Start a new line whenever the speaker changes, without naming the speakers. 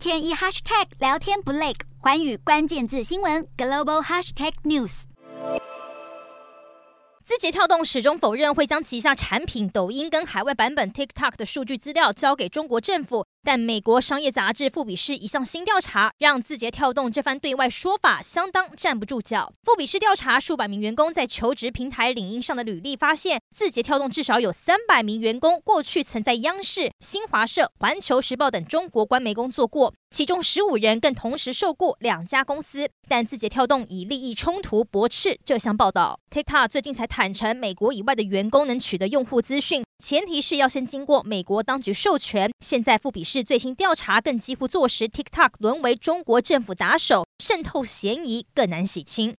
天一 hashtag 聊天不累，环宇关键字新闻 global hashtag news。
字节跳动始终否认会将旗下产品抖音跟海外版本 TikTok 的数据资料交给中国政府。但美国商业杂志《富比士》一项新调查，让字节跳动这番对外说法相当站不住脚。富比士调查数百名员工在求职平台领英上的履历，发现字节跳动至少有三百名员工过去曾在央视、新华社、环球时报等中国官媒工作过，其中十五人更同时受雇两家公司。但字节跳动以利益冲突驳斥这项报道。TikTok 最近才坦承，美国以外的员工能取得用户资讯。前提是要先经过美国当局授权。现在富比士最新调查更几乎坐实，TikTok 沦为中国政府打手，渗透嫌疑更难洗清。